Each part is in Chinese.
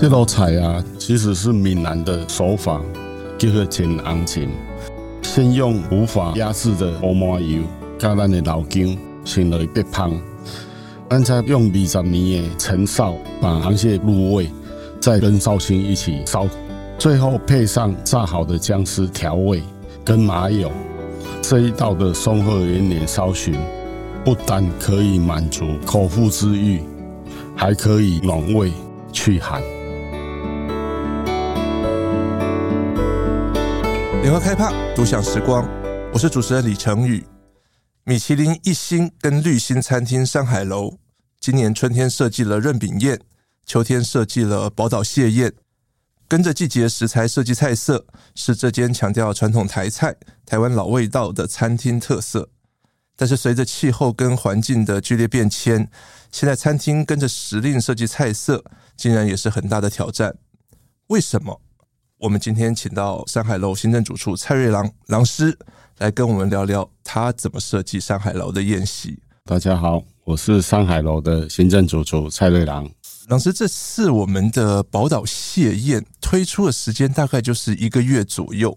这道菜啊，其实是闽南的手法，叫做煎红芹。先用无法压制的乌麻油加咱的老姜，先来煸香。咱再用二十年的陈烧把螃蟹入味，再跟绍兴一起烧，最后配上炸好的姜丝调味跟麻油。这一道的松鹤元年烧寻，不但可以满足口腹之欲，还可以暖胃去寒。联合开趴，独享时光。我是主持人李成宇。米其林一星跟绿星餐厅山海楼，今年春天设计了润饼宴，秋天设计了宝岛蟹宴，跟着季节食材设计菜色，是这间强调传统台菜、台湾老味道的餐厅特色。但是随着气候跟环境的剧烈变迁，现在餐厅跟着时令设计菜色，竟然也是很大的挑战。为什么？我们今天请到山海楼行政主厨蔡瑞郎郎师来跟我们聊聊他怎么设计山海楼的宴席。大家好，我是山海楼的行政主厨蔡瑞郎。郎师，这次我们的宝岛蟹宴推出的时间大概就是一个月左右，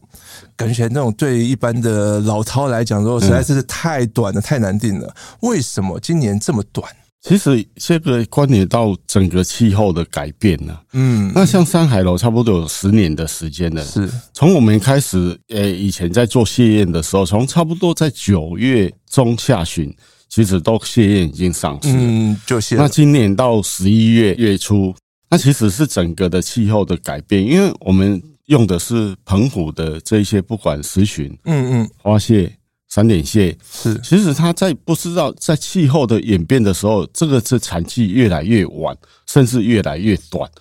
感觉那种对一般的老饕来讲说实在是太短了，太难定了。为什么今年这么短？其实这个关联到整个气候的改变呢。嗯，那像山海楼差不多有十年的时间了。是，从我们开始，呃，以前在做蟹宴的时候，从差不多在九月中下旬，其实都蟹宴已经上市。嗯，就蟹。那今年到十一月月初，那其实是整个的气候的改变，因为我们用的是澎湖的这一些，不管石鲟，嗯嗯，花蟹。三点蟹是，其实它在不知道在气候的演变的时候，这个是产期越来越晚，甚至越来越短。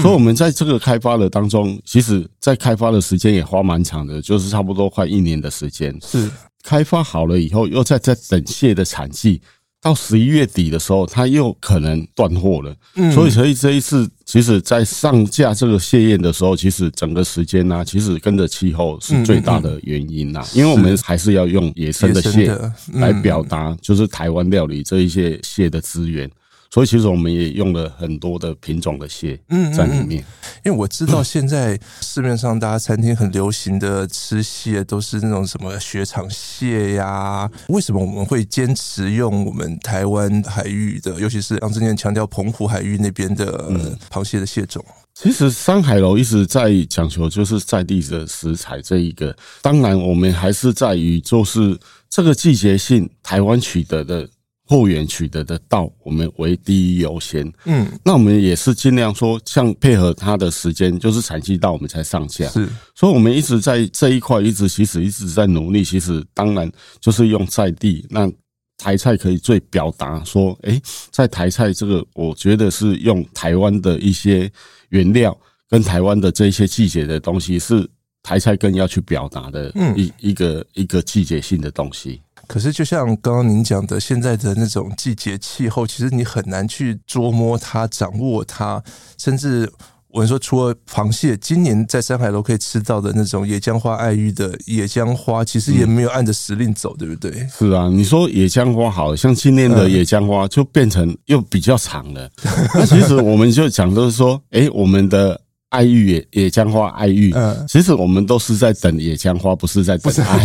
所以，我们在这个开发的当中，其实在开发的时间也花蛮长的，就是差不多快一年的时间。是开发好了以后，又在在等蟹的产季。到十一月底的时候，它又可能断货了。嗯，所以所以这一次，其实，在上架这个蟹宴的时候，其实整个时间呢，其实跟着气候是最大的原因呐。因为我们还是要用野生的蟹来表达，就是台湾料理这一些蟹的资源。所以其实我们也用了很多的品种的蟹在里面，因为我知道现在市面上大家餐厅很流行的吃蟹都是那种什么雪场蟹呀，为什么我们会坚持用我们台湾海域的，尤其是郎师念强调澎湖海域那边的螃蟹的蟹种？其实山海楼一直在讲求就是在地的食材这一个，当然我们还是在于就是这个季节性台湾取得的。货源取得的到，我们为第一优先。嗯，那我们也是尽量说，像配合他的时间，就是产期到我们才上架。是，所以我们一直在这一块，一直其实一直在努力。其实当然就是用在地，那台菜可以最表达说，诶，在台菜这个，我觉得是用台湾的一些原料跟台湾的这些季节的东西，是台菜更要去表达的一一个一个季节性的东西。可是，就像刚刚您讲的，现在的那种季节气候，其实你很难去捉摸它、掌握它。甚至我们说，除了螃蟹，今年在山海楼可以吃到的那种野姜花爱玉的野姜花，其实也没有按着时令走，对不对？是啊，你说野姜花好像今年的野姜花就变成又比较长了。那其实我们就讲的是说，哎，我们的。爱玉野野姜花爱玉，嗯，其实我们都是在等野姜花，不是在等爱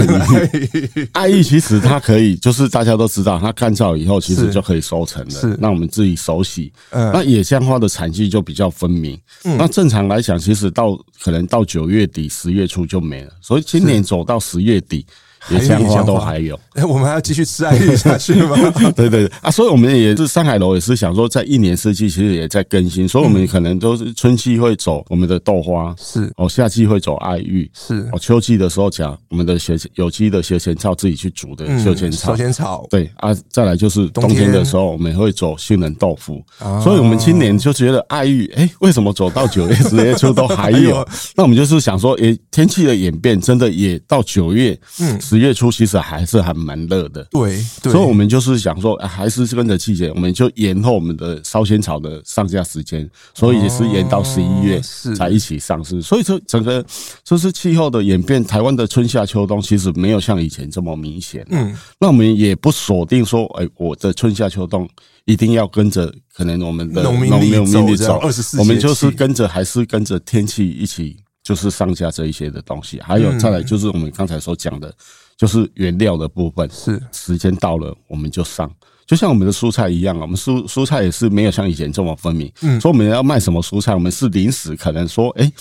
玉。爱玉其实它可以，就是大家都知道，它干燥以后其实就可以收成了。是，那我们自己手洗。嗯，那野姜花的产季就比较分明。嗯，那正常来讲，其实到可能到九月底十月初就没了。所以今年走到十月底。野姜花都还有，哎，我们还要继续吃爱玉下去吗？对对对。啊，所以我们也 是上海楼也是想说，在一年四季其实也在更新，所以我们可能都是春季会走我们的豆花，是。哦，夏季会走爱玉，是。哦，秋季的时候讲我们的学有机的学前草自己去煮的学前草，学前草。对啊，再来就是冬天。的时候我们也会走杏仁豆腐，所以我们今年就觉得爱玉，哎，为什么走到九月十月初都还有？那我们就是想说，哎，天气的演变真的也到九月，嗯。十月初其实还是还蛮热的，对，对，所以我们就是想说，还是跟着季节，我们就延后我们的烧仙草的上架时间，所以也是延到十一月才一起上市。所以说，整个就是气候的演变，台湾的春夏秋冬其实没有像以前这么明显。嗯，那我们也不锁定说，哎，我的春夏秋冬一定要跟着可能我们的农民历走，二十四，我们就是跟着还是跟着天气一起。就是上架这一些的东西，还有再来就是我们刚才所讲的，就是原料的部分。是时间到了，我们就上。就像我们的蔬菜一样啊，我们蔬蔬菜也是没有像以前这么分明。嗯，说我们要卖什么蔬菜，我们是临时可能说，哎，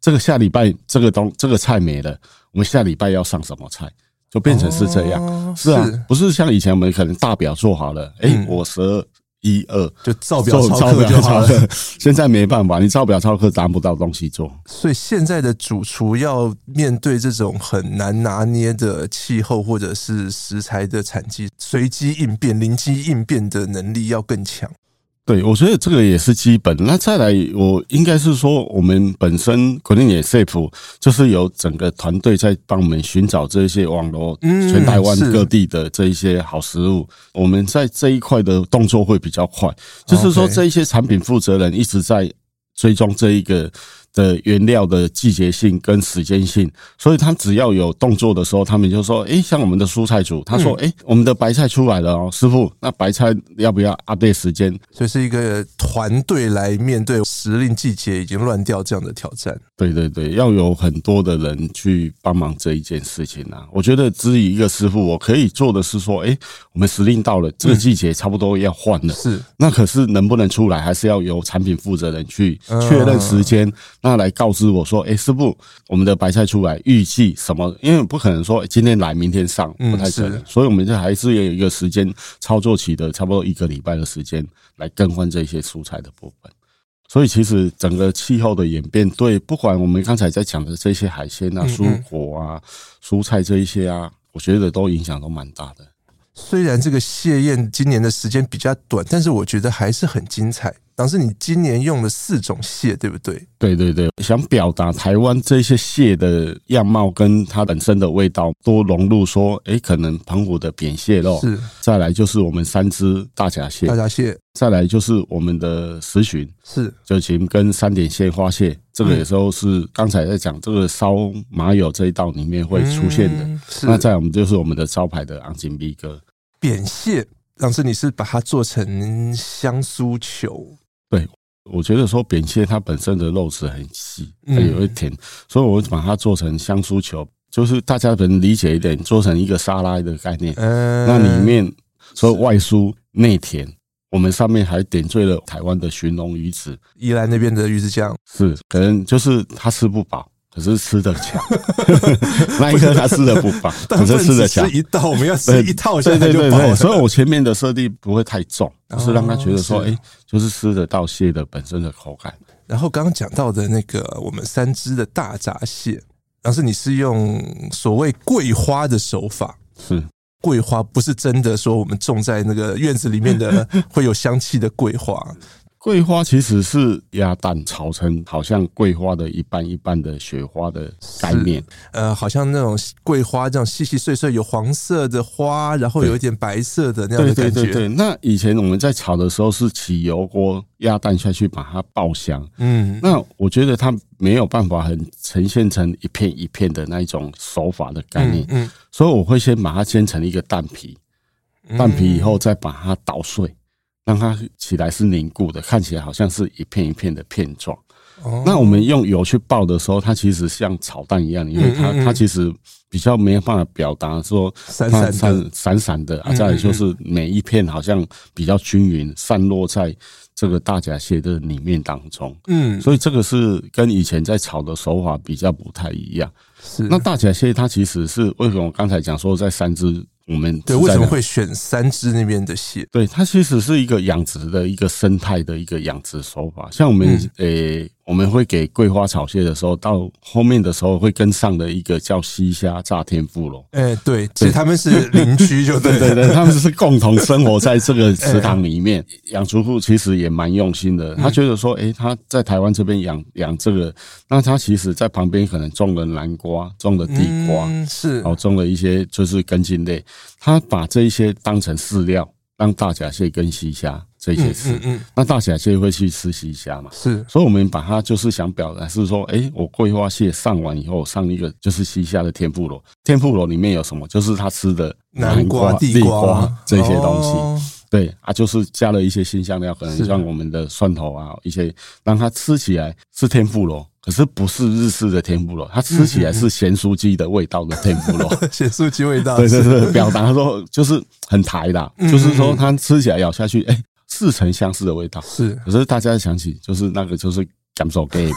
这个下礼拜这个东这个菜没了，我们下礼拜要上什么菜，就变成是这样。是啊，不是像以前我们可能大表做好了，哎，我十二。一二就照表操课就好了。现在没办法，你照表操课拿不到东西做。所以现在的主厨要面对这种很难拿捏的气候或者是食材的产季，随机应变、灵机应变的能力要更强。对，我觉得这个也是基本。那再来，我应该是说，我们本身可能也 safe，就是有整个团队在帮我们寻找这些网络全台湾各地的这一些好食物。我们在这一块的动作会比较快，就是说这一些产品负责人一直在追踪这一个。的原料的季节性跟时间性，所以他只要有动作的时候，他们就说：“诶，像我们的蔬菜组，他说：‘诶，我们的白菜出来了哦，师傅，那白菜要不要 update 时间？’所以是一个团队来面对时令季节已经乱掉这样的挑战。对对对，要有很多的人去帮忙这一件事情啊。我觉得，至于一个师傅，我可以做的是说：‘诶，我们时令到了，这个季节差不多要换了。’是，那可是能不能出来，还是要由产品负责人去确认时间。”那来告知我说：“哎，师傅，我们的白菜出来，预计什么？因为不可能说今天来，明天上，不太可能。所以，我们这还是有一个时间操作期的，差不多一个礼拜的时间来更换这些蔬菜的部分。所以，其实整个气候的演变，对不管我们刚才在讲的这些海鲜啊、蔬果啊、蔬菜这一些啊，我觉得都影响都蛮大的。虽然这个谢宴今年的时间比较短，但是我觉得还是很精彩。”当时你今年用了四种蟹，对不对？对对对，想表达台湾这些蟹的样貌跟它本身的味道多融入，说，哎，可能澎湖的扁蟹肉是，再来就是我们三只大闸蟹，大闸蟹，再来就是我们的石鲟，是，就琴跟三点蟹花蟹，这个有时候是刚才在讲这个烧麻油这一道里面会出现的。那在我们就是我们的招牌的昂金逼哥扁蟹，当时你是把它做成香酥球。对，我觉得说扁蟹它本身的肉质很细，它也会甜，所以我把它做成香酥球，就是大家可能理解一点，做成一个沙拉的概念。嗯，那里面说外酥内甜，我们上面还点缀了台湾的寻龙鱼子，宜兰那边的鱼子酱，是可能就是他吃不饱。可是吃的强，那一刻他吃的不饱，可是吃得强。一道我们要吃一套，对对对对。所以我前面的设定不会太重，就是让他觉得说，哎，就是吃得到蟹的本身的口感。然后刚刚讲到的那个我们三只的大闸蟹，但是你是用所谓桂花的手法，是桂花，不是真的说我们种在那个院子里面的 会有香气的桂花。桂花其实是鸭蛋炒成好像桂花的一半一半的雪花的概念，呃，好像那种桂花这样细细碎碎，有黄色的花，然后有一点白色的那样的感觉。对对对对，那以前我们在炒的时候是起油锅，鸭蛋下去把它爆香。嗯，那我觉得它没有办法很呈现成一片一片的那一种手法的概念。嗯，所以我会先把它煎成一个蛋皮，蛋皮以后再把它捣碎。让它起来是凝固的，看起来好像是一片一片的片状。哦，那我们用油去爆的时候，它其实像炒蛋一样，因为它它其实比较没有办法表达说散散散散散的，啊，再来就是每一片好像比较均匀散落在这个大闸蟹的里面当中。嗯，所以这个是跟以前在炒的手法比较不太一样。是，那大闸蟹它其实是为什么我刚才讲说在三只。我们对为什么会选三只那边的蟹？对，它其实是一个养殖的一个生态的一个养殖手法。像我们诶、嗯欸，我们会给桂花炒蟹的时候，到后面的时候会跟上的一个叫西虾炸天妇罗。哎、欸，对，其实他们是邻居，就对对对，他们是共同生活在这个池塘里面。养殖户其实也蛮用心的，他觉得说，哎，他在台湾这边养养这个，那他其实在旁边可能种了南瓜，种了地瓜，是，然后种了一些就是根茎类，他把这一些当成饲料，让大闸蟹跟西虾。这些吃，嗯，那大闸蟹会去吃西虾嘛？是，所以我们把它就是想表达是说，哎，我桂花蟹上完以后，上一个就是西虾的天妇罗，天妇罗里面有什么？就是他吃的南瓜、地瓜这些东西。对啊，就是加了一些新香料，可能像我们的蒜头啊，一些让它吃起来是天妇罗，可是不是日式的天妇罗，它吃起来是咸酥鸡的味道的天妇罗，咸酥鸡味道。对对对，表达说就是很台的，就是说它吃起来咬下去，哎。似曾相识的味道是，可是大家想起就是那个就是感受 baby，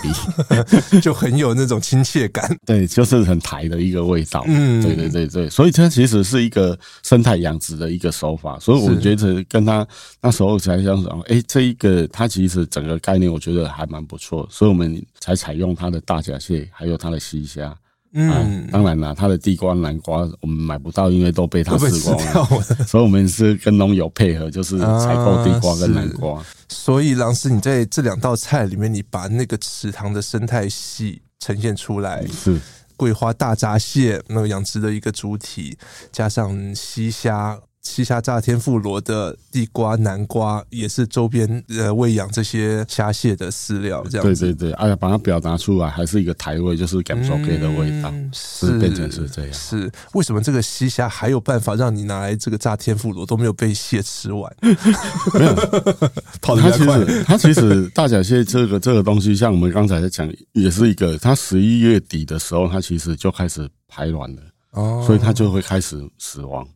就很有那种亲切感。对，就是很台的一个味道。嗯，对对对对，所以它其实是一个生态养殖的一个手法。所以我觉得跟他那时候才想说，哎，这一个它其实整个概念我觉得还蛮不错，所以我们才采用它的大甲蟹，还有它的西虾。嗯，当然啦，他的地瓜、南瓜我们买不到，因为都被他吃光了。所以，我们是跟农友配合，就是采购地瓜跟南瓜。啊、所以，郎师，你在这两道菜里面，你把那个池塘的生态系呈现出来，是桂花大闸蟹那个养殖的一个主体，加上西虾。西夏炸天妇罗的地瓜、南瓜也是周边呃喂养这些虾蟹的饲料，这样。对对对，哎呀，把它表达出来，还是一个台味，就是甘草给的味道，嗯、是，变成是这样。是为什么这个西虾还有办法让你拿来这个炸天妇罗都没有被蟹吃完？没有，跑它其实它其实大闸蟹这个这个东西，像我们刚才在讲，也是一个，它十一月底的时候，它其实就开始排卵了，哦，所以它就会开始死亡。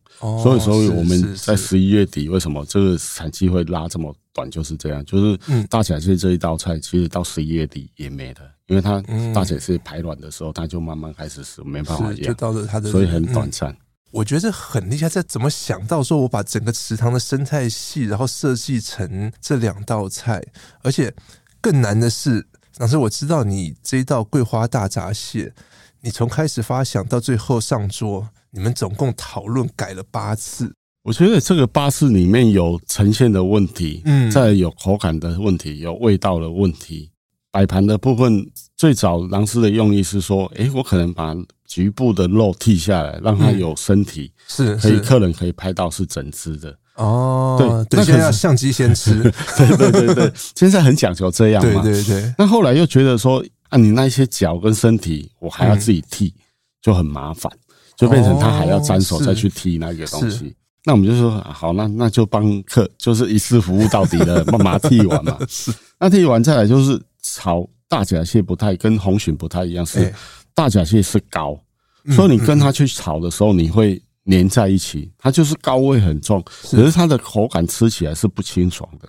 所以所以我们在十一月底，为什么这个产期会拉这么短？就是这样，就是大闸蟹这一道菜，其实到十一月底也没的，因为它大闸蟹排卵的时候，它就慢慢开始死，没办法养，就到了它的，所以很短暂。我觉得很厉害，在怎么想到说我把整个池塘的生态系，然后设计成这两道菜，而且更难的是，老师我知道你这一道桂花大闸蟹，你从开始发想到最后上桌。你们总共讨论改了八次，我觉得这个八次里面有呈现的问题，嗯，再有口感的问题，有味道的问题，摆盘的部分，最早狼师的用意是说，诶，我可能把局部的肉剔下来，让它有身体，是可以客人可以拍到是整只的哦。对，对，现在要相机先吃，对对对对，现在很讲究这样嘛，对对对。那后来又觉得说，啊，你那些脚跟身体，我还要自己剃，就很麻烦。就变成他还要沾手再去剃那个东西，那我们就说好，那那就帮客就是一次服务到底的，慢慢剃完嘛。是，那剃完再来就是炒大甲蟹，不太跟红鲟不太一样，是大甲蟹是膏，所以你跟它去炒的时候，你会粘在一起，它就是膏味很重，可是它的口感吃起来是不清爽的，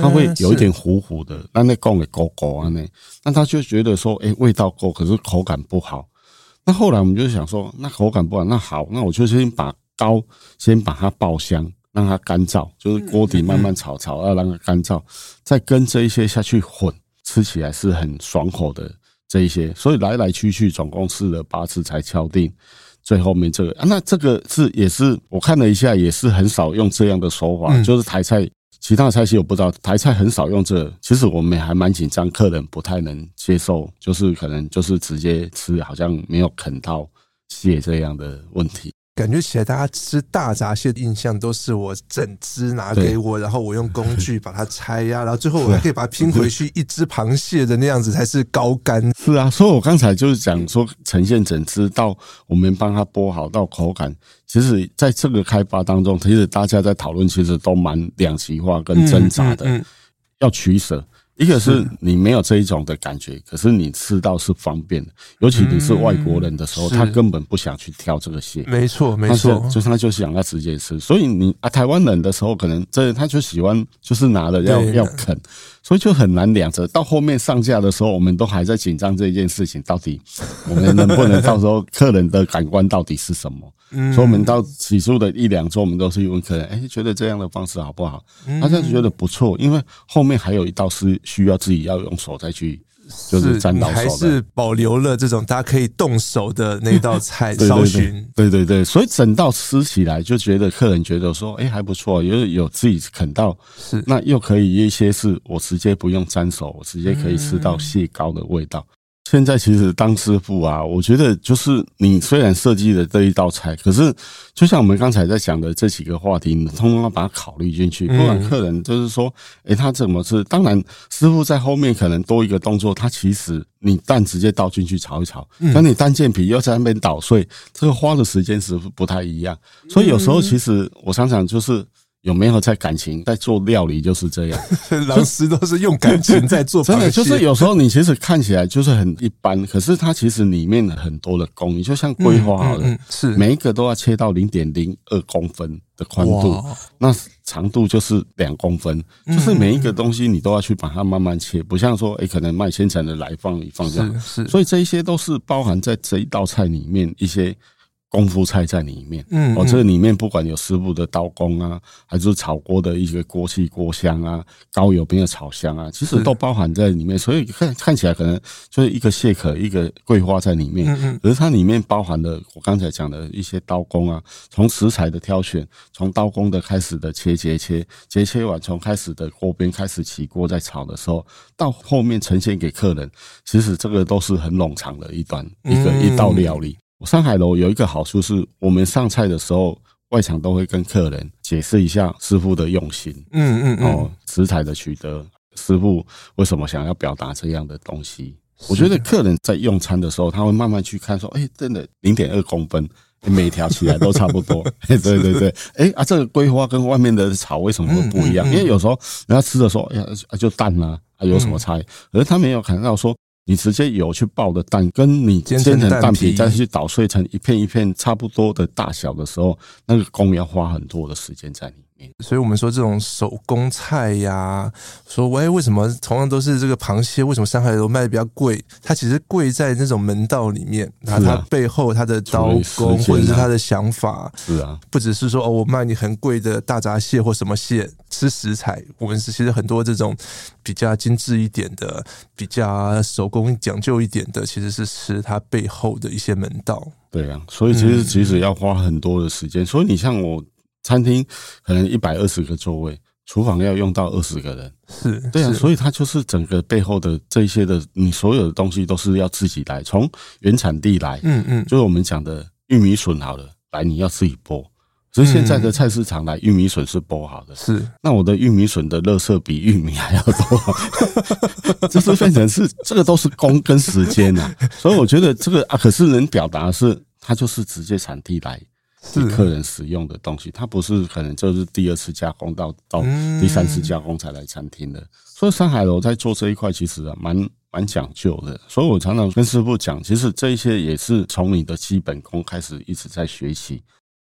它会有一点糊糊的，那那够给狗狗啊那，那他就觉得说，哎，味道够，可是口感不好。那后来我们就想说，那口感不好，那好，那我就先把膏先把它爆香，让它干燥，就是锅底慢慢炒炒，要让它干燥，再跟这一些下去混，吃起来是很爽口的这一些。所以来来去去总共试了八次才敲定最后面这个。啊，那这个是也是我看了一下，也是很少用这样的手法，就是台菜。其他菜系我不知道，台菜很少用这。其实我们还蛮紧张，客人不太能接受，就是可能就是直接吃，好像没有啃到蟹这样的问题。感觉起来，大家吃大闸蟹的印象都是我整只拿给我，然后我用工具把它拆呀，然后最后我还可以把它拼回去，一只螃蟹的那样子才是高干。是啊，所以我刚才就是讲说，呈现整只到我们帮它剥好到口感，其实在这个开发当中，其实大家在讨论，其实都蛮两极化跟挣扎的，要取舍。一个是你没有这一种的感觉，可是你吃到是方便的，尤其你是外国人的时候，他根本不想去挑这个蟹。没错，没错，就是他就想要直接吃。所以你啊，台湾人的时候，可能这他就喜欢就是拿了要要啃，所以就很难两者。到后面上架的时候，我们都还在紧张这件事情，到底我们能不能到时候客人的感官到底是什么？嗯，所以我们到起初的一两周，我们都是问客人，哎、欸，觉得这样的方式好不好？他就觉得不错，因为后面还有一道是需要自己要用手再去就是沾到手的，还是保留了这种大家可以动手的那道菜烧熏。对对对，所以整道吃起来就觉得客人觉得说，哎，还不错，有有自己啃到，是。那又可以一些是我直接不用沾手，我直接可以吃到蟹膏的味道。现在其实当师傅啊，我觉得就是你虽然设计了这一道菜，可是就像我们刚才在讲的这几个话题，你通通要把它考虑进去。不管客人就是说，诶，他怎么吃？当然，师傅在后面可能多一个动作，他其实你蛋直接倒进去炒一炒，那你蛋健皮又在那边捣碎，这个花的时间是不太一样。所以有时候其实我想想就是。有没有在感情在做料理就是这样，老师都是用感情 在做。真的就是有时候你其实看起来就是很一般，可是它其实里面很多的工艺，就像桂花好了，是每一个都要切到零点零二公分的宽度，那长度就是两公分，就是每一个东西你都要去把它慢慢切，不像说诶可能卖现成的来放一放这样，是，所以这一些都是包含在这一道菜里面一些。功夫菜在里面，嗯，哦，这里面不管有师傅的刀工啊，还是炒锅的一些锅气锅香啊，高油边的炒香啊，其实都包含在里面。所以看看起来可能就是一个蟹壳，一个桂花在里面，嗯嗯，可是它里面包含了我刚才讲的一些刀工啊，从食材的挑选，从刀工的开始的切切切切切完，从开始的锅边开始起锅在炒的时候，到后面呈现给客人，其实这个都是很冗长的一段一个一道料理。山海楼有一个好处是，我们上菜的时候，外场都会跟客人解释一下师傅的用心，嗯嗯哦，食材的取得，师傅为什么想要表达这样的东西？我觉得客人在用餐的时候，他会慢慢去看，说，哎，真的零点二公分，每条起来都差不多，对对对，哎啊，这个桂花跟外面的草为什么会不一样？因为有时候人家吃的时候，哎呀，就淡啊，还有什么差异？而他没有看到说。你直接有去爆的蛋，跟你煎成蛋皮再去捣碎成一片一片差不多的大小的时候，那个工要花很多的时间在里面。所以我们说这种手工菜呀，说喂，为什么同样都是这个螃蟹，为什么上海都卖的比较贵？它其实贵在那种门道里面，那它背后它的刀工或者是它的想法，是啊，不只是说哦，我卖你很贵的大闸蟹或什么蟹，吃食材，我们是其实很多这种比较精致一点的、比较手工讲究一点的，其实是吃它背后的一些门道。对啊，所以其实其实要花很多的时间。所以你像我。餐厅可能一百二十个座位，厨房要用到二十个人，是对啊，所以它就是整个背后的这些的，你所有的东西都是要自己来，从原产地来，嗯嗯，就是我们讲的玉米笋好了，来你要自己剥，所以现在的菜市场来玉米笋是剥好的，是，那我的玉米笋的垃圾比玉米还要多，这是变成是这个都是工跟时间呐，所以我觉得这个啊，可是能表达的是，它就是直接产地来。是客人使用的东西，它不是可能就是第二次加工到到第三次加工才来餐厅的。所以上海楼在做这一块其实啊蛮蛮讲究的。所以我常常跟师傅讲，其实这一些也是从你的基本功开始一直在学习。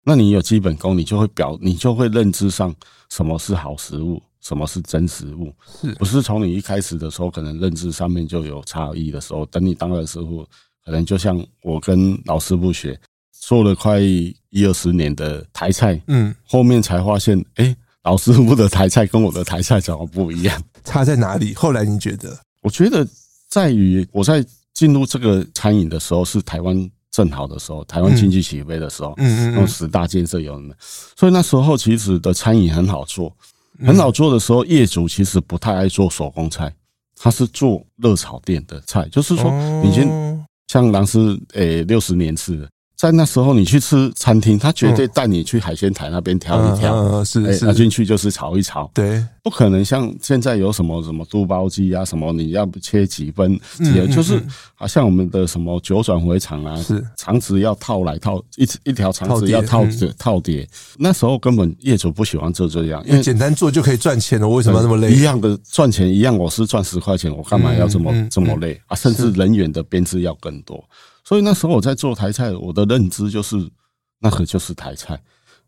那你有基本功，你就会表，你就会认知上什么是好食物，什么是真食物。是不是从你一开始的时候可能认知上面就有差异的时候，等你当了师傅，可能就像我跟老师傅学。做了快一二十年的台菜，嗯，后面才发现，哎、欸，老师傅的台菜跟我的台菜怎么不一样？差在哪里？后来你觉得？我觉得在于我在进入这个餐饮的时候，是台湾正好的时候，台湾经济起飞的时候，嗯嗯，嗯，十大建设有没？所以那时候其实的餐饮很好做，很好做的时候，业主其实不太爱做手工菜，他是做热炒店的菜，就是说，你先像狼师，诶，六十年次的。在那时候，你去吃餐厅，他绝对带你去海鲜台那边挑一挑，拿进去就是炒一炒，对，不可能像现在有什么什么肚包鸡啊，什么你要不切几分，也、就是好像我们的什么九转回肠啊，是。肠子要套来套一一条肠子要套着套叠，那时候根本业主不喜欢做这样，因为简单做就可以赚钱了，我为什么要那么累？一样的赚钱一样，我是赚十块钱，我干嘛要这么这么累？啊？甚至人员的编制要更多。所以那时候我在做台菜，我的认知就是那个就是台菜。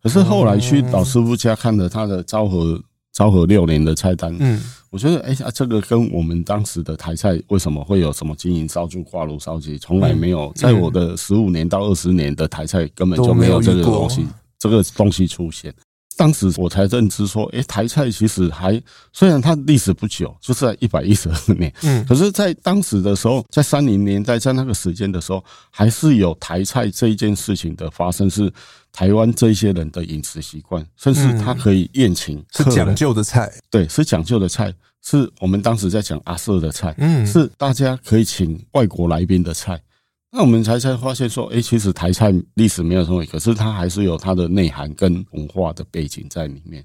可是后来去老师傅家看了他的昭和昭和六年的菜单，嗯，我觉得哎呀，这个跟我们当时的台菜为什么会有什么金银烧猪挂炉烧鸡，从来没有在我的十五年到二十年的台菜根本就没有这个东西，这个东西出现。当时我才认知说，诶，台菜其实还虽然它历史不久，就是在一百一十二年，嗯，可是，在当时的时候，在三零年代，在那个时间的时候，还是有台菜这一件事情的发生，是台湾这些人的饮食习惯，甚至它可以宴请，是讲究的菜，对，是讲究的菜。是我们当时在讲阿瑟的菜，嗯，是大家可以请外国来宾的菜，那我们才才发现说，哎，其实台菜历史没有什么，可是它还是有它的内涵跟文化的背景在里面。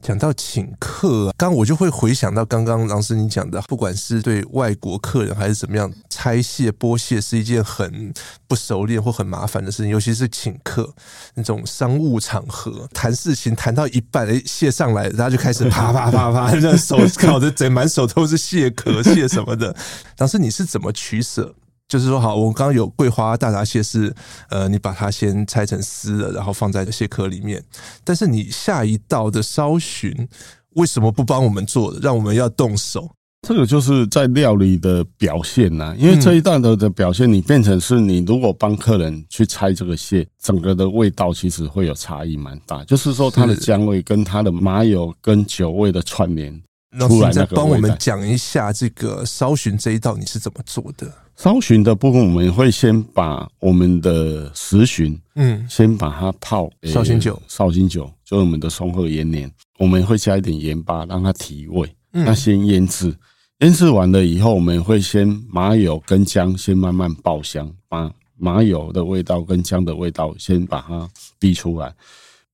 讲到请客，刚我就会回想到刚刚郎师你讲的，不管是对外国客人还是怎么样，拆卸剥蟹是一件很不熟练或很麻烦的事情，尤其是请客那种商务场合，谈事情谈到一半，哎，蟹上来，然后就开始 啪啪啪啪，那手搞得整满手都是蟹壳、蟹什么的。老师你是怎么取舍？就是说，好，我刚刚有桂花大闸蟹是，呃，你把它先拆成丝了，然后放在蟹壳里面。但是你下一道的烧寻为什么不帮我们做的，让我们要动手？这个就是在料理的表现呐、啊，因为这一道的的表现，你变成是你如果帮客人去拆这个蟹，整个的味道其实会有差异蛮大。就是说，它的姜味跟它的麻油跟酒味的串联出来，再帮我们讲一下这个烧寻这一道你是怎么做的？烧寻的部分，我们会先把我们的石鲟，嗯，先把它泡绍兴酒，绍兴酒就是我们的松鹤延年，我们会加一点盐巴让它提味。那先腌制，腌制完了以后，我们会先麻油跟姜先慢慢爆香，把麻油的味道跟姜的味道先把它逼出来。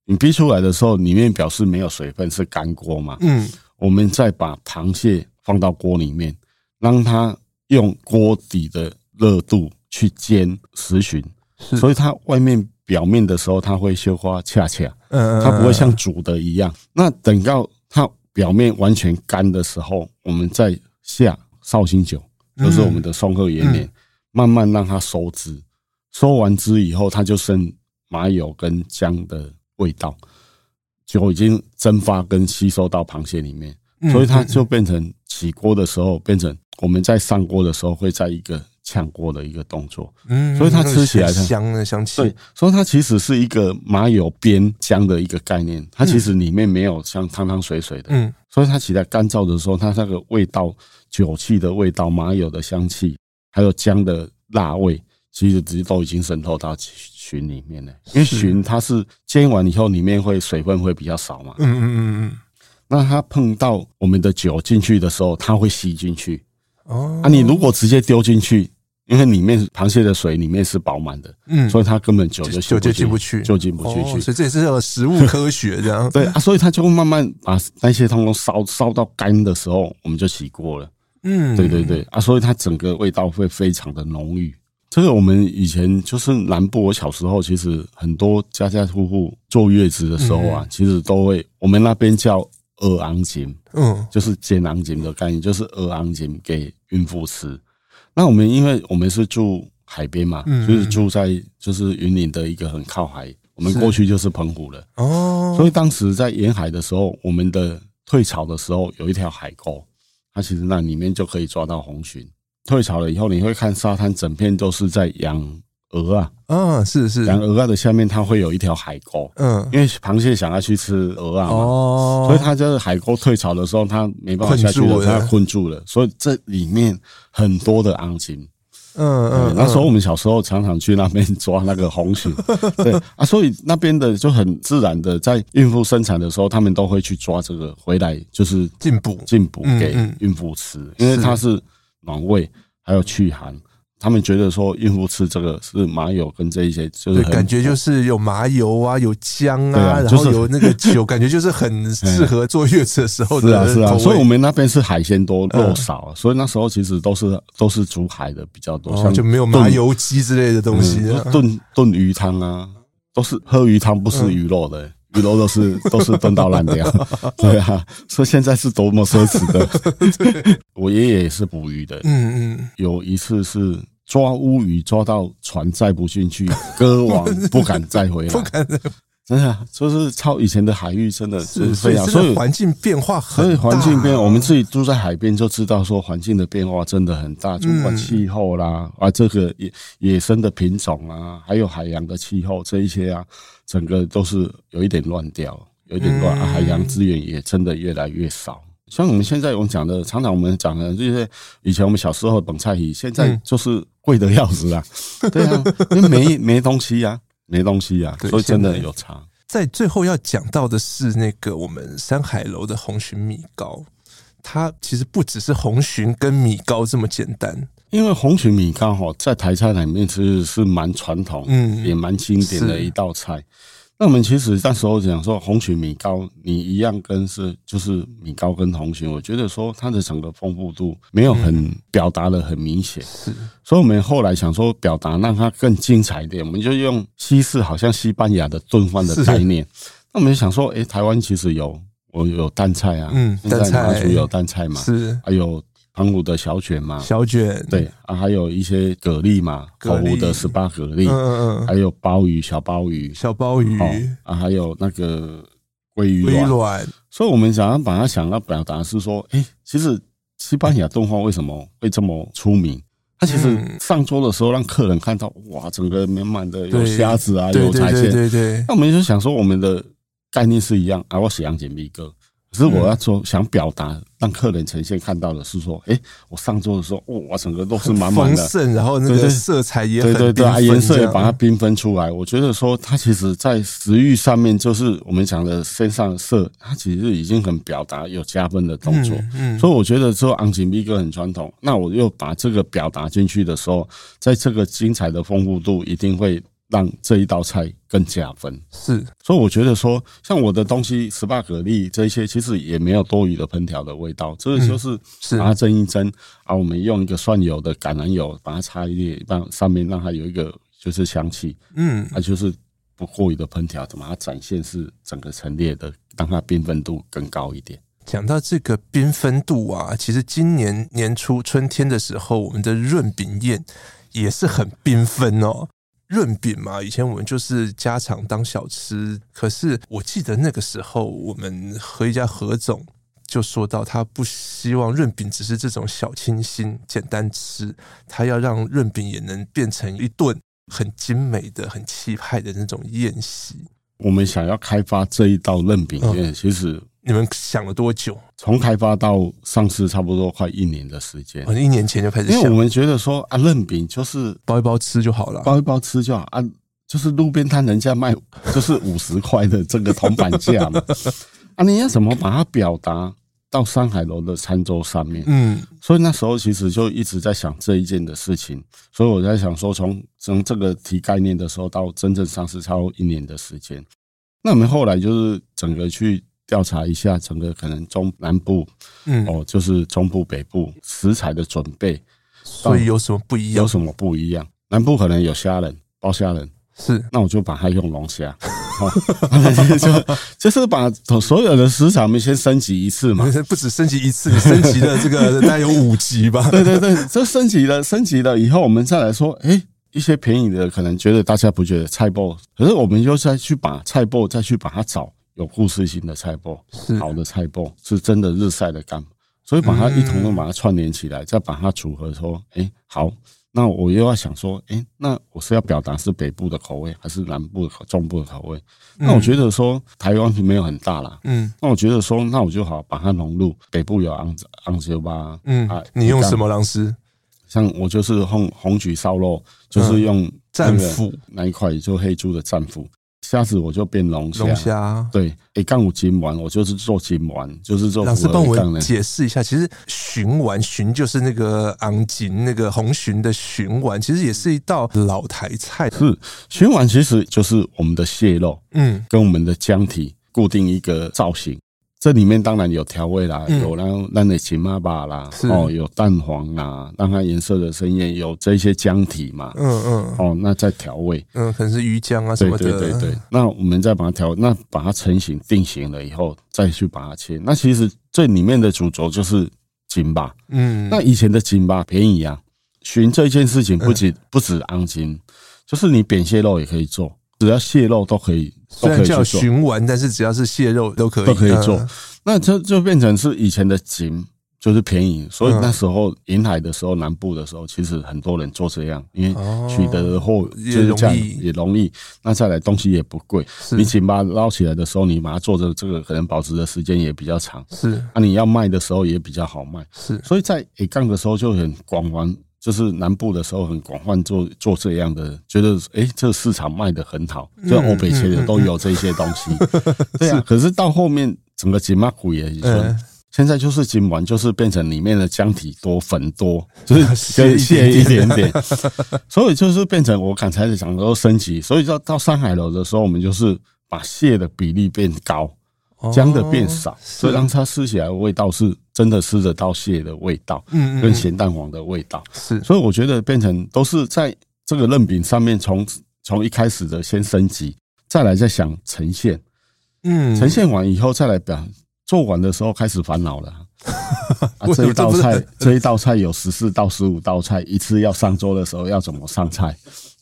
你逼出来的时候，里面表示没有水分，是干锅嘛？嗯，我们再把螃蟹放到锅里面，让它。用锅底的热度去煎十旬，所以它外面表面的时候，它会绣花恰恰，嗯，它不会像煮的一样。那等到它表面完全干的时候，我们再下绍兴酒，就是我们的松鹤延年，慢慢让它收汁。收完汁以后，它就剩麻油跟姜的味道，酒已经蒸发跟吸收到螃蟹里面，所以它就变成起锅的时候变成。我们在上锅的时候，会在一个炝锅的一个动作，嗯，所以它吃起来香的香气。对，所以它其实是一个麻油煸姜的一个概念，它其实里面没有像汤汤水水的，嗯，所以它起来干燥的时候，它那个味道、酒气的味道、麻油的香气，还有姜的辣味，其实直接都已经渗透到鲟里面了。因为鲟它是煎完以后，里面会水分会比较少嘛，嗯嗯嗯嗯，那它碰到我们的酒进去的时候，它会吸进去。哦，啊，你如果直接丢进去，因为里面螃蟹的水里面是饱满的，嗯，所以它根本酒就就进不去，就进不去去。所以这也是个食物科学这样。对啊，所以它就会慢慢把那些通通烧烧到干的时候，我们就起锅了。嗯，对对对啊，所以它整个味道会非常的浓郁。这个我们以前就是南部，我小时候其实很多家家户户坐月子的时候啊，其实都会我们那边叫。鹅昂锦，嗯，就是煎昂锦的概念，就是鹅昂锦给孕妇吃。那我们因为我们是住海边嘛，就是住在就是云林的一个很靠海，我们过去就是澎湖了哦。所以当时在沿海的时候，我们的退潮的时候有一条海沟，它其实那里面就可以抓到红鲟。退潮了以后，你会看沙滩整片都是在养。鹅啊，嗯，是是，养鹅啊的下面它会有一条海沟，嗯，因为螃蟹想要去吃鹅啊嘛，哦，所以它就是海沟退潮的时候，它没办法下去了，它困住了，所以这里面很多的昂金，嗯嗯，那时候我们小时候常常去那边抓那个红鲟，对啊，所以那边的就很自然的，在孕妇生产的时候，他们都会去抓这个回来，就是进补。进补给孕妇吃，因为它是暖胃，还有驱寒。他们觉得说孕妇吃这个是麻油跟这一些，就是感觉就是有麻油啊，有姜啊，然后有那个酒，感觉就是很 适合坐月子的时候的。是啊，是啊。所以我们那边是海鲜多，肉少，所以那时候其实都是都是煮海的比较多，像就没有麻油鸡之类的东西。炖炖鱼汤啊，都是喝鱼汤，不吃鱼肉的，鱼肉都是都是炖到烂掉。对啊，所以现在是多么奢侈的。我爷爷也是捕鱼的，嗯嗯，有一次是。抓乌鱼抓到船载不进去，割网 不敢再回来，不敢再，真的就是超以前的海域，真的是非常，所以环境变化很大，所以环境变，我们自己住在海边就知道说环境的变化真的很大，就管气候啦，啊，这个野野生的品种啊，还有海洋的气候这一些啊，整个都是有一点乱掉。有点乱，啊，海洋资源也真的越来越少。像我们现在我们讲的，常常我们讲的这些，以前我们小时候本菜鱼，现在就是贵的要死啊！对啊，因为没没东西呀，没东西呀，所以真的有差。在最后要讲到的是那个我们山海楼的红鲟米糕，它其实不只是红鲟跟米糕这么简单。因为红鲟米糕哈，在台菜里面其实是蛮传统，嗯，也蛮经典的一道菜。那我们其实那时候讲说红曲米糕，你一样跟是就是米糕跟红曲，我觉得说它的整个丰富度没有很表达的很明显，是，所以我们后来想说表达让它更精彩一点，我们就用西式好像西班牙的炖饭的概念。那我们就想说，诶，台湾其实有我有淡菜啊，嗯，现在拿出有淡菜嘛，是，还有。澎湖的小卷嘛，小卷。对啊，还有一些蛤蜊嘛，澎湖的十八蛤蜊，嗯嗯，还有鲍鱼，小鲍鱼，小鲍鱼。啊，还有那个鲑鱼卵。所以，我们想要把它想要表达是说，哎，其实西班牙动画为什么会这么出名？它其实上桌的时候让客人看到，哇，整个满满的有虾子啊，有海鲜，对对。那我们就想说，我们的概念是一样啊，我喜羊解密哥。可是我要说，想表达让客人呈现看到的是说，哎，我上桌的时候，哇，整个都是满满的，丰盛，然后那个色彩也很对对对，颜色也把它缤纷出来。我觉得说，它其实在食欲上面，就是我们讲的身上的色，它其实已经很表达有加分的动作。嗯，所以我觉得说，昂吉米哥很传统，那我又把这个表达进去的时候，在这个精彩的丰富度一定会。让这一道菜更加分是，所以我觉得说，像我的东西，十八蛤蜊这一些，其实也没有多余的烹调的味道，这个就是把它蒸一蒸，啊，我们用一个蒜油的橄榄油把它擦一点，让上面让它有一个就是香气，嗯，它就是不过于的烹调，怎么它展现是整个陈列的，让它缤纷度更高一点。讲到这个缤纷度啊，其实今年年初春天的时候，我们的润饼宴也是很缤纷哦。润饼嘛，以前我们就是家常当小吃。可是我记得那个时候，我们和一家何总就说到，他不希望润饼只是这种小清新、简单吃，他要让润饼也能变成一顿很精美的、很气派的那种宴席。我们想要开发这一道润饼宴，其实。你们想了多久？从开发到上市，差不多快一年的时间。我一年前就开始，因为我们觉得说啊，润饼就是包一包吃就好了，包一包吃就好啊，就是路边摊人家卖就是五十块的这个铜板价嘛。啊，你要怎么把它表达到山海楼的餐桌上面？嗯，所以那时候其实就一直在想这一件的事情。所以我在想说，从从这个提概念的时候到真正上市，超过一年的时间。那我们后来就是整个去。调查一下整个可能中南部，嗯，哦，就是中部北部食材的准备，所以有什么不一样？有什么不一样？南部可能有虾仁，包虾仁是，那我就把它用龙虾，就就是把所有的食材我们先升级一次嘛，不止升级一次，你升级了这个大概有五级吧？对对对，这升级了，升级了以后，我们再来说，哎，一些便宜的可能觉得大家不觉得菜脯，可是我们又再去把菜脯再去把它找。有故事性的菜脯，是好的菜脯，是真的日晒的干，所以把它一同都把它串联起来，再把它组合说，哎，好，那我又要想说，哎，那我是要表达是北部的口味，还是南部的中部的口味？那我觉得说台湾是没有很大啦，嗯，那我觉得说，那我就好把它融入北部有昂昂修吧，嗯啊，你用什么狼师？像我就是红红曲烧肉，就是用战斧那一块，就黑猪的战斧。虾子我就变龙虾，龙虾对，哎，刚五金丸我就是做金丸，就是做。老师帮我解释一下，其实鲟丸鲟就是那个昂金那个红鲟的鲟丸，其实也是一道老台菜。是鲟丸其实就是我们的蟹肉，嗯，跟我们的浆体固定一个造型。这里面当然有调味啦，有然后让你青妈爸啦，哦，有蛋黄啦，让它颜色的鲜艳，有这些浆体嘛，嗯嗯，哦，那再调味，嗯，可能是鱼浆啊什么的，对对对。对。那我们再把它调，那把它成型定型了以后，再去把它切。那其实最里面的主轴就是金巴，嗯，那以前的金巴便宜啊，寻这件事情不仅不止昂金，就是你扁蟹肉也可以做。只要蟹肉都可以，虽然叫蟳丸，但是只要是蟹肉都可以都可以做。那这就变成是以前的锦，就是便宜，所以那时候沿海的时候，南部的时候，其实很多人做这样，因为取得的货就是这样也容易。那再来东西也不贵，你仅把它捞起来的时候，你把它做着这个可能保值的时间也比较长。是，那你要卖的时候也比较好卖。是，所以在一杠的时候就很广泛，就是南部的时候很广泛做做这样的，觉得哎，这个市场卖的很好，就欧北切的都有这些东西。对啊，可是到后面整个金马古也说。现在就是金丸，就是变成里面的浆体多粉多，就是可以卸一点点，所以就是变成我刚才讲的升级。所以到到上海楼的时候，我们就是把蟹的比例变高，浆的变少，所以让它吃起来的味道是真的吃得到蟹的味道，嗯，跟咸蛋黄的味道。是。所以我觉得变成都是在这个任饼上面，从从一开始的先升级，再来再想呈现，嗯，呈现完以后再来表。做完的时候开始烦恼了，啊，这一道。菜，这一道菜有十四到十五道菜，一次要上桌的时候要怎么上菜，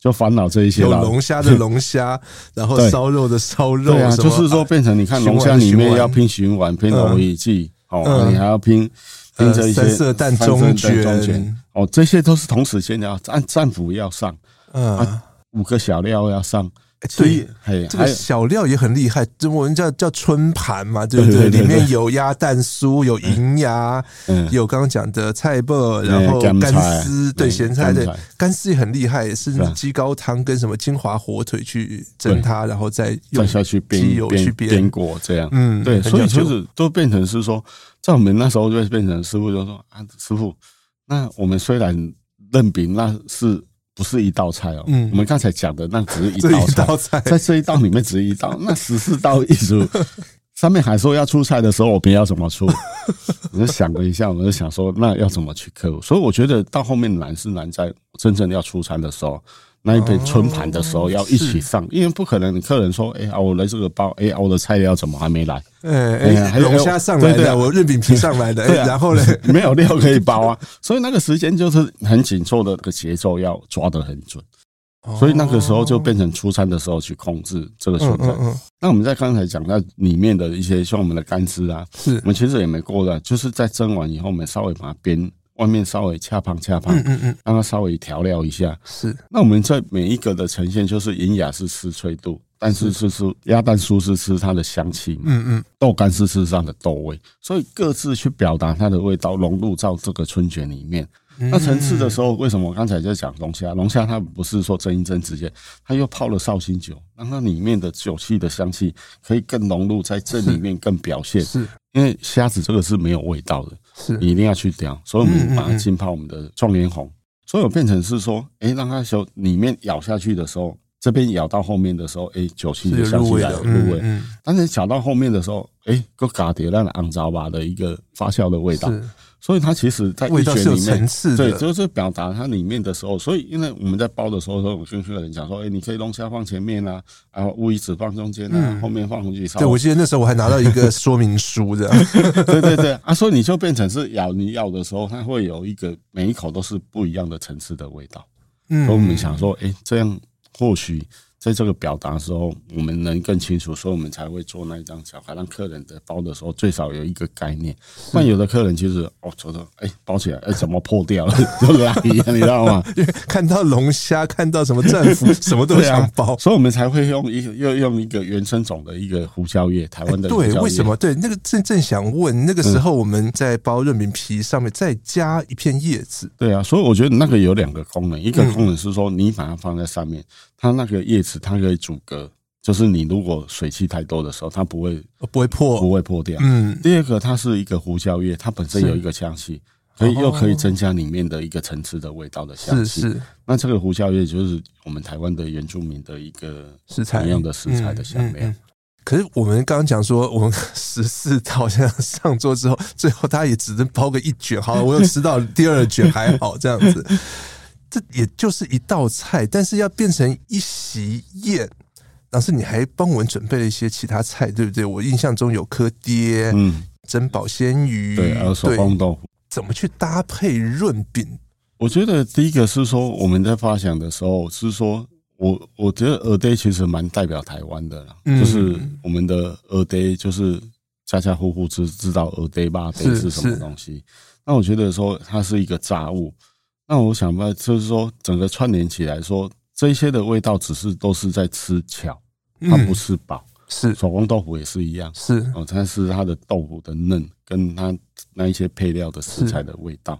就烦恼这一些。有龙虾的 龙虾，然后烧肉的烧肉。对啊，就是说变成你看龙虾里面要拼循环，拼罗伊记，哦，你还要拼拼这一些三色蛋中卷，哦，这些都是同时先要战战斧要上，嗯，五个小料要上。所以，这个小料也很厉害，这我们叫叫春盘嘛，对不对？里面有鸭蛋酥，有银芽，有刚刚讲的菜脯，然后干丝，对咸菜，对。干丝也很厉害，是鸡高汤跟什么金华火腿去蒸它，然后再用下去煸油去煸。过这样。嗯，对，所以就是都变成是说，在我们那时候就变成师傅就说啊，师傅，那我们虽然认饼那是。不是一道菜哦，嗯，我们刚才讲的那只是一道菜，道菜在这一道里面只是一道，那十四道一组，上面还说要出菜的时候，我们要怎么出？我就想了一下，我就想说，那要怎么去克服？所以我觉得到后面难是难在真正要出餐的时候。那一杯春盘的时候要一起上，因为不可能客人说，哎啊，我来这个包，哎，我的菜料怎么还没来？哎哎，龙虾上来的，我日饼皮上来的，然后呢，没有料可以包啊，所以那个时间就是很紧凑的，个节奏要抓得很准，所以那个时候就变成出餐的时候去控制这个存在。那我们在刚才讲到里面的一些像我们的干丝啊，是我们其实也没过的，就是在蒸完以后，我们稍微把它煸。外面稍微恰胖恰胖，嗯嗯嗯，让它稍微调料一下。是，那我们在每一个的呈现，就是银芽是吃脆度，但是是吃鸭蛋酥是吃它的香气，嗯嗯，豆干是吃上的豆味，所以各自去表达它的味道，融入到这个春卷里面。那层次的时候，为什么我刚才在讲龙虾？龙虾它不是说蒸一蒸直接，它又泡了绍兴酒，让它里面的酒气的香气可以更融入在这里面，更表现。是，因为虾子这个是没有味道的。是。你一定要去掉，所以我们把它浸泡我们的状元红，所以我变成是说，哎，让它说里面咬下去的时候，这边咬到后面的时候，哎，酒气就香气来入味，但是咬到后面的时候，哎，个嘎碟那个昂糟吧的一个发酵的味道。所以它其实，在味道是有层次的，对，就是表达它里面的时候。所以，因为我们在包的时候，都有兴趣的人讲说：“哎，你可以龙虾放前面啊，然后乌鱼子放中间啊，后面放红鸡烧。”对，我记得那时候我还拿到一个说明书的。对对对啊，所以你就变成是咬你咬的时候，它会有一个每一口都是不一样的层次的味道。嗯，所以我们想说，哎，这样或许。在这个表达的时候，我们能更清楚，所以我们才会做那一张小卡，让客人的包的时候最少有一个概念。那有的客人其实哦，觉得哎，包起来哎，怎么破掉了？就拉一样，你知道吗？因为看到龙虾，看到什么战斧，什么都想包，所以我们才会用一个又用一个原生种的一个胡椒叶，台湾的。对，为什么？对，那个正正想问，那个时候我们在包润饼皮上面再加一片叶子。对啊，所以我觉得那个有两个功能，一个功能是说你把它放在上面。它那个叶子，它可以阻隔，就是你如果水汽太多的时候，它不会不会破，不会破掉。嗯。第二个，它是一个胡椒叶，它本身有一个香气，可以又可以增加里面的一个层次的味道的香气。是是。那这个胡椒叶就是我们台湾的原住民的一个食材，一样的食材的香料。可是我们刚刚讲说，我们十四道这样上桌之后，最后他也只能包个一卷。好了，我又吃到第二卷，还好这样子。这也就是一道菜，但是要变成一席宴，老师你还帮我们准备了一些其他菜，对不对？我印象中有蚵爹，嗯，蒸保鲜鱼，对，还有手工豆腐，怎么去搭配润饼？我觉得第一个是说，我们在发想的时候是说，我我觉得蚵爹其实蛮代表台湾的啦，就是我们的蚵爹就是家家户户知知道蚵嗲肉羹是什么东西。那我觉得说它是一个杂物。那我想问，就是说整个串联起来说，这些的味道只是都是在吃巧，它不是饱。是手工豆腐也是一样，是哦，但是它的豆腐的嫩，跟它那一些配料的食材的味道。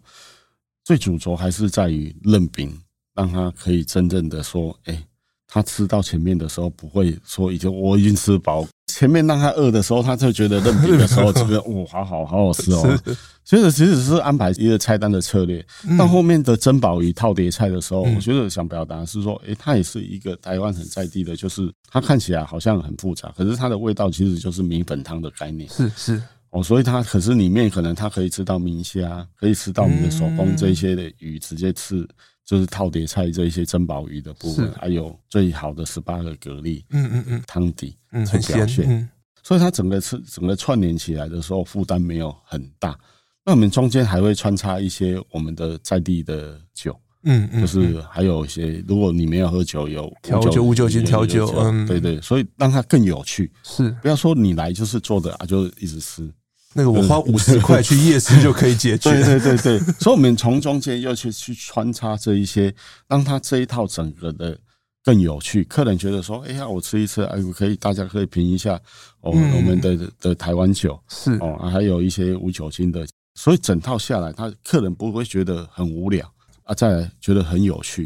最主轴还是在于嫩饼，让它可以真正的说，哎，他吃到前面的时候不会说已经我已经吃饱。前面让他饿的时候，他就觉得韧饼的时候，这个 哇，好好好好吃哦。所以其实是安排一个菜单的策略。到后面的珍宝鱼套叠菜的时候，我觉得想表达是说，诶，它也是一个台湾很在地的，就是它看起来好像很复杂，可是它的味道其实就是米粉汤的概念。是是哦，所以它可是里面可能它可以吃到明虾，可以吃到我们的手工这些的鱼，直接吃。就是套叠菜这一些珍宝鱼的部分，还有最好的十八个蛤蜊，嗯嗯嗯，汤底，嗯，很鲜，嗯，所以它整个吃整个串联起来的时候，负担没有很大。那我们中间还会穿插一些我们的在地的酒，嗯嗯，就是还有一些，如果你没有喝酒，有调酒、无酒精调酒，嗯，对对，所以让它更有趣，是。不要说你来就是做的啊，就一直吃。那个我花五十块去夜市就可以解决。对对对对，所以我们从中间要去去穿插这一些，让他这一套整个的更有趣。客人觉得说：“哎呀，我吃一次，哎，可以，大家可以评一下哦，我们的的台湾酒是哦，还有一些无酒精的，所以整套下来，他客人不会觉得很无聊啊，再来觉得很有趣。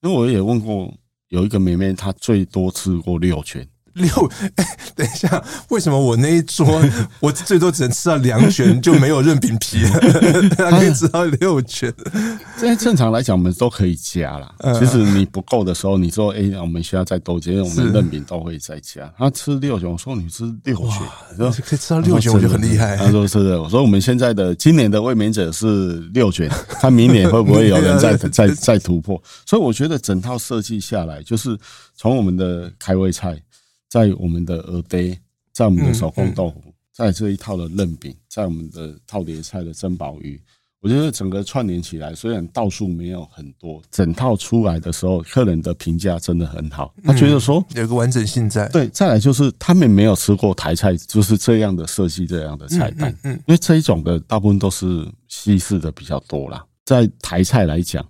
因为我也问过有一个妹妹，她最多吃过六圈。六哎，等一下，为什么我那一桌 我最多只能吃到两卷，就没有润饼皮了？他可以吃到六卷。在正常来讲，我们都可以加啦。其实你不够的时候，你说哎，我们需要再多加，我们润饼都会再加。他吃六卷，我说你吃六卷，可以吃到六卷，我觉得很厉害。他说是的，我说我们现在的今年的卫冕者是六卷，看明年会不会有人再再再突破。所以我觉得整套设计下来，就是从我们的开胃菜。在我们的蚵嗲，在我们的手工豆腐，在这一套的嫩饼，在我们的套碟菜的珍宝鱼，我觉得整个串联起来，虽然道数没有很多，整套出来的时候，客人的评价真的很好。他觉得说有个完整性在。对，再来就是他们没有吃过台菜，就是这样的设计，这样的菜单。嗯，因为这一种的大部分都是西式的比较多啦，在台菜来讲。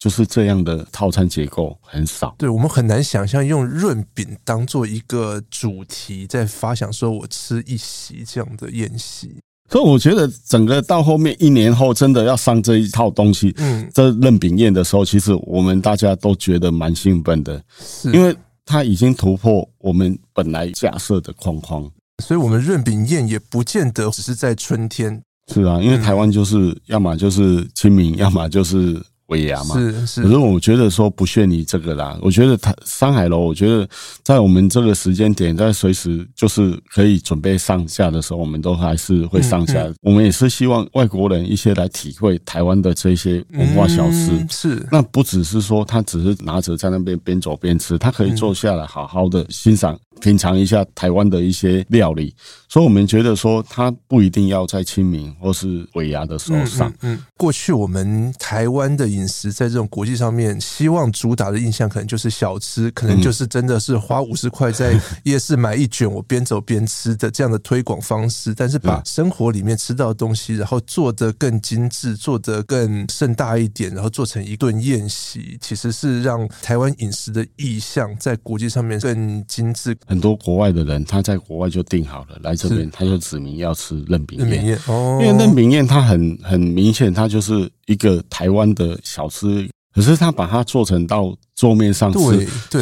就是这样的套餐结构很少，对，我们很难想象用润饼当做一个主题，在发想说我吃一席这样的宴席。所以我觉得整个到后面一年后真的要上这一套东西，嗯，这润饼宴的时候，其实我们大家都觉得蛮兴奋的，是因为它已经突破我们本来假设的框框。所以，我们润饼宴也不见得只是在春天。是啊，因为台湾就是要么就是清明，要么就是。尾牙嘛，是是，可是我觉得说不屑你这个啦。我觉得它山海楼，我觉得在我们这个时间点，在随时就是可以准备上架的时候，我们都还是会上架。我们也是希望外国人一些来体会台湾的这些文化小吃。是，那不只是说他只是拿着在那边边走边吃，他可以坐下来好好的欣赏。品尝一下台湾的一些料理，所以我们觉得说，它不一定要在清明或是尾牙的时候上。嗯，过去我们台湾的饮食在这种国际上面，希望主打的印象可能就是小吃，可能就是真的是花五十块在夜市买一卷，我边走边吃的这样的推广方式。但是把生活里面吃到的东西，然后做得更精致，做得更盛大一点，然后做成一顿宴席，其实是让台湾饮食的意象在国际上面更精致。很多国外的人，他在国外就订好了来这边，他就指明要吃任饼宴。哦，因为任饼宴它很很明显，它就是一个台湾的小吃，可是他把它做成到桌面上吃，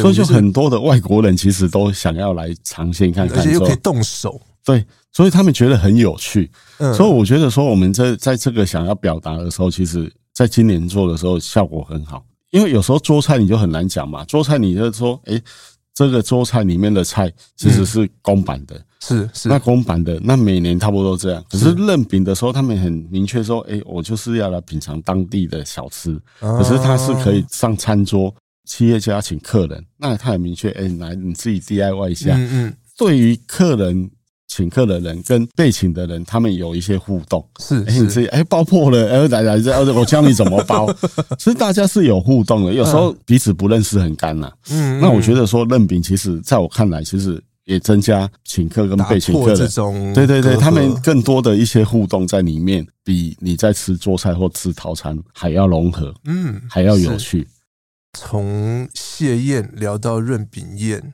所以就很多的外国人其实都想要来尝鲜看看，而且又可以动手，对，所以他们觉得很有趣。所以我觉得说，我们在在这个想要表达的时候，其实在今年做的时候效果很好，因为有时候做菜你就很难讲嘛，做菜你就说，哎。这个桌菜里面的菜其实是公版的，是是。那公版的，那每年差不多都这样。可是认饼的时候，他们很明确说：“哎，我就是要来品尝当地的小吃。”可是他是可以上餐桌，企业家请客人，那他很明确：“哎，来你自己 DIY 一下。”嗯嗯。对于客人。请客的人跟被请的人，他们有一些互动。是，哎，你自己哎包破了，哎来来这，我教你怎么包。其实大家是有互动的，有时候彼此不认识很干呐。嗯，那我觉得说韧饼，其实在我看来，其实也增加请客跟被请客的这种，对对对，他们更多的一些互动在里面，比你在吃做菜或吃套餐还要融合，嗯，还要有趣。从谢宴聊到润饼宴，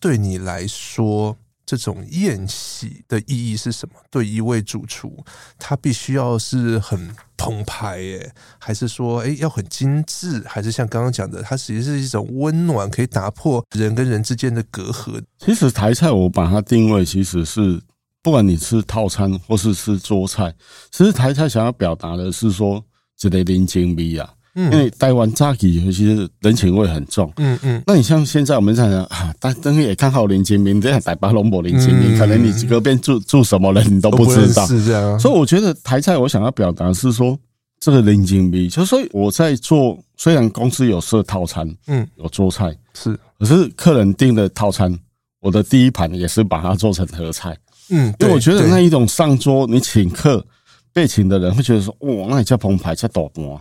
对你来说，这种宴席的意义是什么？对一位主厨，他必须要是很澎湃，诶，还是说，诶，要很精致？还是像刚刚讲的，它其实是一种温暖，可以打破人跟人之间的隔阂？其实台菜我把它定位，其实是不管你吃套餐或是吃桌菜，其实台菜想要表达的是说，这类人情味啊。因为台湾早期其实人情味很重，嗯嗯，那你像现在我们想想啊，但但是也看好林清明这样台巴龙博林清明，可能你隔壁住住什么人你都不知道，是这样。所以我觉得台菜我想要表达是说这个人情味，就所以我在做，虽然公司有设套餐，嗯，有桌菜是，可是客人订的套餐，我的第一盘也是把它做成合菜，嗯，因为我觉得那一种上桌你请客被请的人会觉得说，哇，那你叫澎湃叫多多。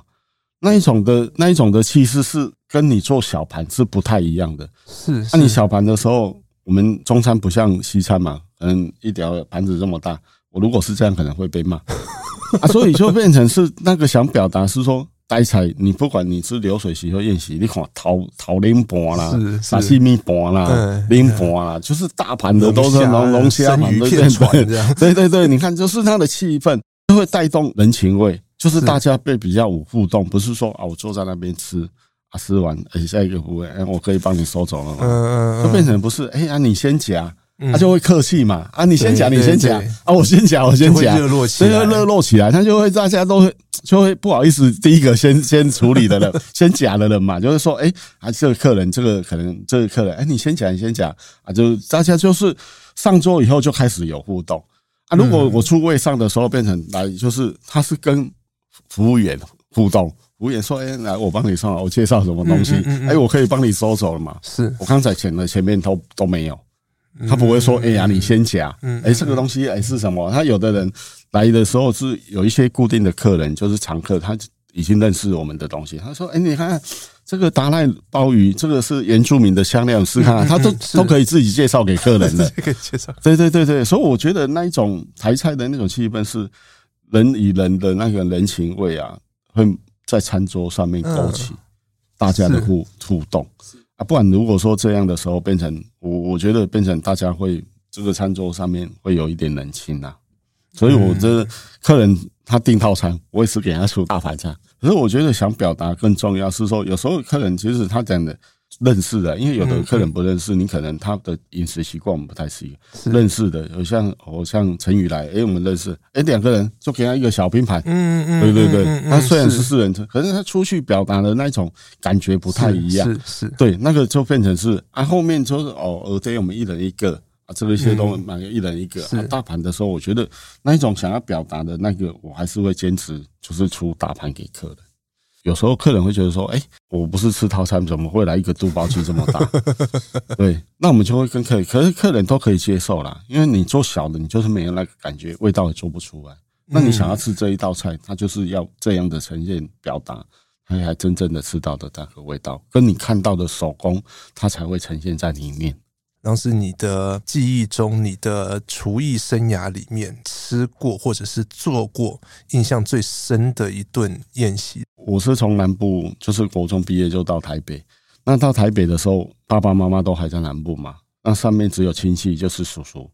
那一种的那一种的气势是跟你做小盘是不太一样的。是，那你小盘的时候，我们中餐不像西餐嘛，嗯，一条盘子这么大，我如果是这样可能会被骂 啊，所以就变成是那个想表达是说，呆菜你不管你是流水席或宴席，你看桃桃林盘啦，沙西米盘啦，林盘啦，就是大盘的都是龙龙虾嘛，对对对，对对对，你看就是它的气氛就会带动人情味。就是大家被比较有互动，不是说啊，我坐在那边吃啊，吃完哎，下一个服务哎，我可以帮你收走了嘛，就变成不是哎啊，你先夹，他就会客气嘛。啊，你先夹，你先夹啊，我先夹，我先夹，热络起来，所以热络起来，他就会大家都会就会不好意思，第一个先先处理的人，先夹的人嘛，就是说哎啊，这个客人这个可能这个客人哎，你先夹，你先夹。啊，就大家就是上桌以后就开始有互动。啊，如果我出位上的时候变成来就是他是跟。服务员互动，服务员说：“哎，来，我帮你送，我介绍什么东西？哎，我可以帮你收走了嘛？是我刚才前的前面都都没有，他不会说：哎呀，你先夹。哎，这个东西哎是什么？他有的人来的时候是有一些固定的客人，就是常客，他已经认识我们的东西。他说：哎，你看这个达赖鲍鱼，这个是原住民的香料，试看看，他都都可以自己介绍给客人的。可以介绍。对对对对，所以我觉得那一种台菜的那种气氛是。”人与人的那个人情味啊，会在餐桌上面勾起大家的互互动啊。不然如果说这样的时候变成我，我觉得变成大家会这个餐桌上面会有一点冷清呐。所以我这客人他订套餐，我也是给他出大盘菜。可是我觉得想表达更重要是说，有时候客人其实他讲的。认识的，因为有的客人不认识，你可能他的饮食习惯我们不太适应。认识的，有像我像陈宇来，哎，我们认识，哎，两个人就给他一个小拼盘，嗯嗯，对对对，他虽然是。四人车，可是他出去表达的那种感觉不太一样，是是，对，那个就变成是啊，后面就是哦，呃，对，我们一人一个啊，这个一些都买个一人一个，啊，大盘的时候，我觉得那一种想要表达的那个，我还是会坚持，就是出大盘给客人。有时候客人会觉得说：“哎，我不是吃套餐，怎么会来一个肚包鸡这么大？” 对，那我们就会跟客人，可是客人都可以接受啦，因为你做小的，你就是没有那个感觉，味道也做不出来。那你想要吃这一道菜，它就是要这样的呈现表达，它还真正的吃到的那个味道，跟你看到的手工，它才会呈现在里面。当时你的记忆中，你的厨艺生涯里面吃过或者是做过印象最深的一顿宴席？我是从南部，就是国中毕业就到台北。那到台北的时候，爸爸妈妈都还在南部嘛，那上面只有亲戚，就是叔叔。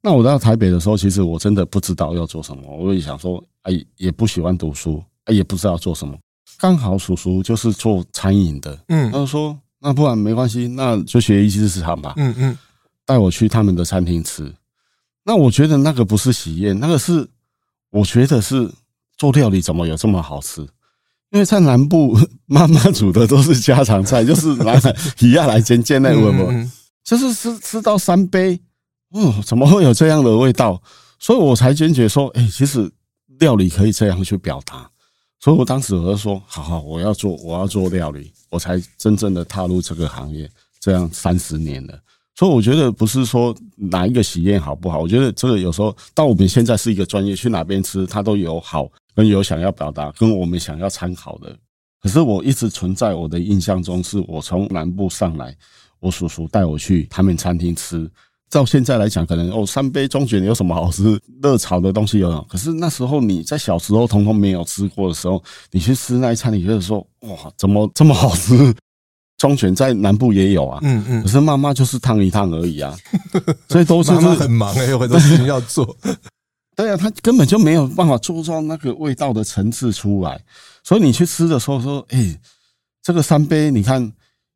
那我到台北的时候，其实我真的不知道要做什么。我也想说，哎，也不喜欢读书，哎，也不知道做什么。刚好叔叔就是做餐饮的，嗯，他就说。那不然没关系，那就学一技之长吧。嗯嗯，带我去他们的餐厅吃。那我觉得那个不是喜宴，那个是我觉得是做料理怎么有这么好吃？因为在南部 妈妈煮的都是家常菜，就是拿来 一样来煎煎那个嘛，就是吃吃到三杯，嗯，怎么会有这样的味道？所以我才坚决说，哎，其实料理可以这样去表达。所以我当时我就说，好好，我要做，我要做料理。我才真正的踏入这个行业，这样三十年了。所以我觉得不是说哪一个喜宴好不好，我觉得这个有时候到我们现在是一个专业，去哪边吃它都有好跟有想要表达，跟我们想要参考的。可是我一直存在我的印象中，是我从南部上来，我叔叔带我去他们餐厅吃，到现在来讲，可能哦，三杯中卷有什么好吃？热炒的东西有，可是那时候你在小时候通通没有吃过的时候，你去吃那一餐，你觉得说哇，怎么这么好吃？中卷在南部也有啊，嗯嗯，可是妈妈就是烫一烫而已啊，所以都是妈妈很忙哎、欸，有很多事情要做。对啊，他根本就没有办法做到那个味道的层次出来，所以你去吃的时候说，哎，这个三杯你看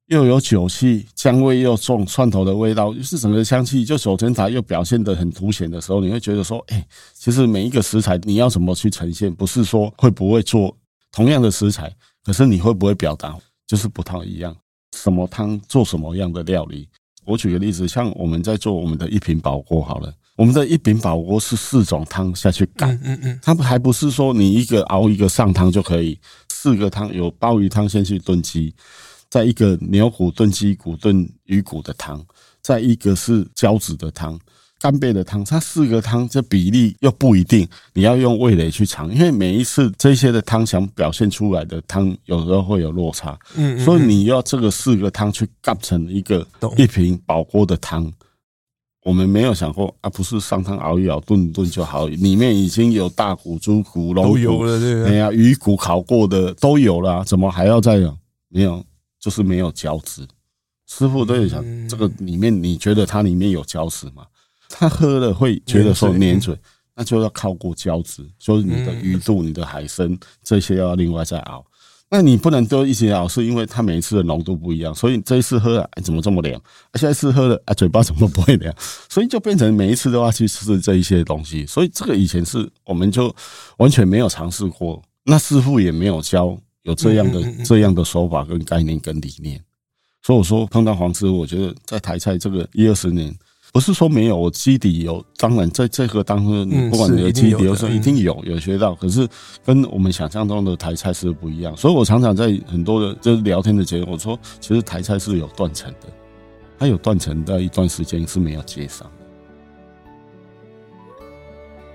又有酒气，姜味又重，蒜头的味道，就是整个香气，就九层塔又表现得很凸显的时候，你会觉得说，哎，其实每一个食材你要怎么去呈现，不是说会不会做同样的食材，可是你会不会表达，就是不太一样。什么汤做什么样的料理？我举个例子，像我们在做我们的一品宝锅好了，我们的一品宝锅是四种汤下去干，嗯嗯，它还不是说你一个熬一个上汤就可以，四个汤有鲍鱼汤先去炖鸡，再一个牛骨炖鸡骨炖鱼骨的汤，再一个是胶质的汤。干贝的汤，它四个汤这比例又不一定，你要用味蕾去尝，因为每一次这些的汤想表现出来的汤，有时候会有落差，嗯，所以你要这个四个汤去干成一个一瓶宝锅的汤，我们没有想过啊，不是上汤熬一熬炖一炖就好，里面已经有大骨、猪骨、龙骨都有了，对，哎呀，鱼骨烤过的都有了，怎么还要再有？没有，就是没有胶质。师傅都有想，这个里面你觉得它里面有胶质吗？他喝了会觉得说黏嘴，那就要靠过胶质，就是你的鱼肚、你的海参这些要另外再熬。那你不能都一起熬，是因为它每一次的浓度不一样，所以这一次喝了怎么这么凉？下一次喝了啊，嘴巴怎么不会凉？所以就变成每一次都要去吃这一些东西。所以这个以前是我们就完全没有尝试过，那师傅也没有教有这样的这样的手法跟概念跟理念。所以我说碰到黄师傅，我觉得在台菜这个一二十年。不是说没有，我基底有，当然在这个当中，你不管你的基底有时候一定有有学到，可是跟我们想象中的台菜是不一样。所以我常常在很多的就是聊天的节目，我说其实台菜是有断层的，它有断层的一段时间是没有接上。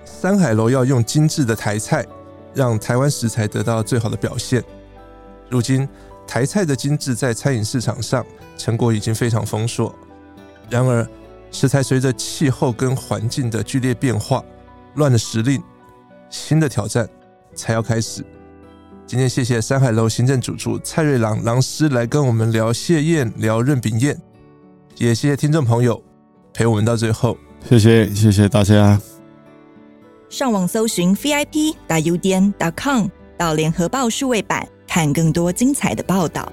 三海楼要用精致的台菜，让台湾食材得到最好的表现。如今台菜的精致在餐饮市场上成果已经非常丰硕，然而。食材随着气候跟环境的剧烈变化，乱了时令，新的挑战才要开始。今天谢谢山海楼行政主厨蔡瑞郎郎师来跟我们聊蟹宴，聊任饼宴，也谢谢听众朋友陪我们到最后。谢谢谢谢大家。上网搜寻 vip 打 udn 点 com 到联合报数位版，看更多精彩的报道。